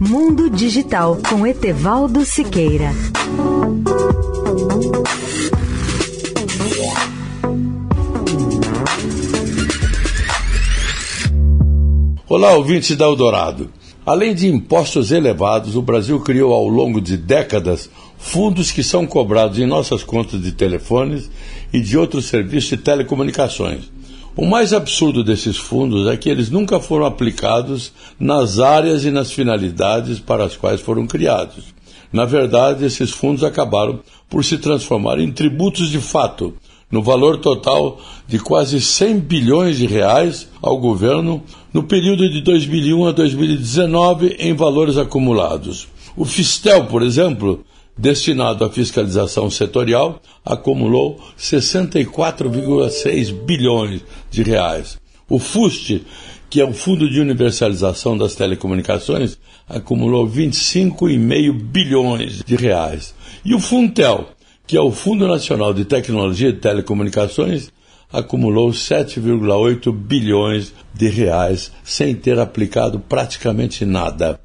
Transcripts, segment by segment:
Mundo Digital com Etevaldo Siqueira. Olá, ouvintes da Eldorado. Além de impostos elevados, o Brasil criou ao longo de décadas fundos que são cobrados em nossas contas de telefones e de outros serviços de telecomunicações. O mais absurdo desses fundos é que eles nunca foram aplicados nas áreas e nas finalidades para as quais foram criados. Na verdade, esses fundos acabaram por se transformar em tributos de fato, no valor total de quase 100 bilhões de reais ao governo no período de 2001 a 2019 em valores acumulados. O Fistel, por exemplo, destinado à fiscalização setorial, acumulou 64,6 bilhões de reais. O FUST, que é o Fundo de Universalização das Telecomunicações, acumulou 25,5 bilhões de reais. E o Funtel, que é o Fundo Nacional de Tecnologia de Telecomunicações, acumulou 7,8 bilhões de reais sem ter aplicado praticamente nada.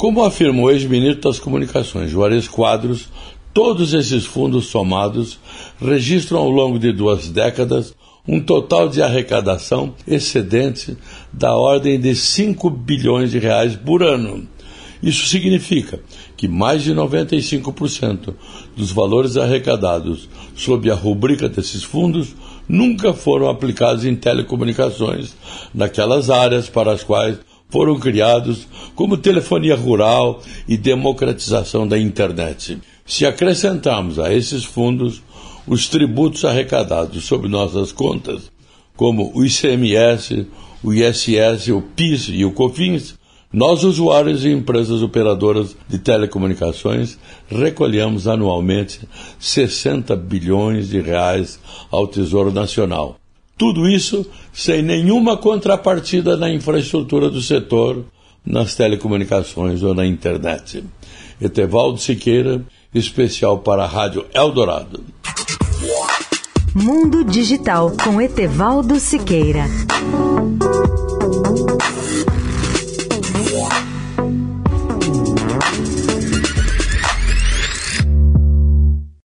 Como afirmou o ex-ministro das Comunicações, Juarez Quadros, todos esses fundos somados registram ao longo de duas décadas um total de arrecadação excedente da ordem de 5 bilhões de reais por ano. Isso significa que mais de 95% dos valores arrecadados sob a rubrica desses fundos nunca foram aplicados em telecomunicações, naquelas áreas para as quais foram criados como telefonia rural e democratização da internet. Se acrescentarmos a esses fundos os tributos arrecadados sob nossas contas, como o ICMS, o ISS, o PIS e o COFINS, nós, usuários e empresas operadoras de telecomunicações, recolhemos anualmente 60 bilhões de reais ao Tesouro Nacional. Tudo isso sem nenhuma contrapartida na infraestrutura do setor, nas telecomunicações ou na internet. Etevaldo Siqueira, especial para a Rádio Eldorado. Mundo Digital com Etevaldo Siqueira.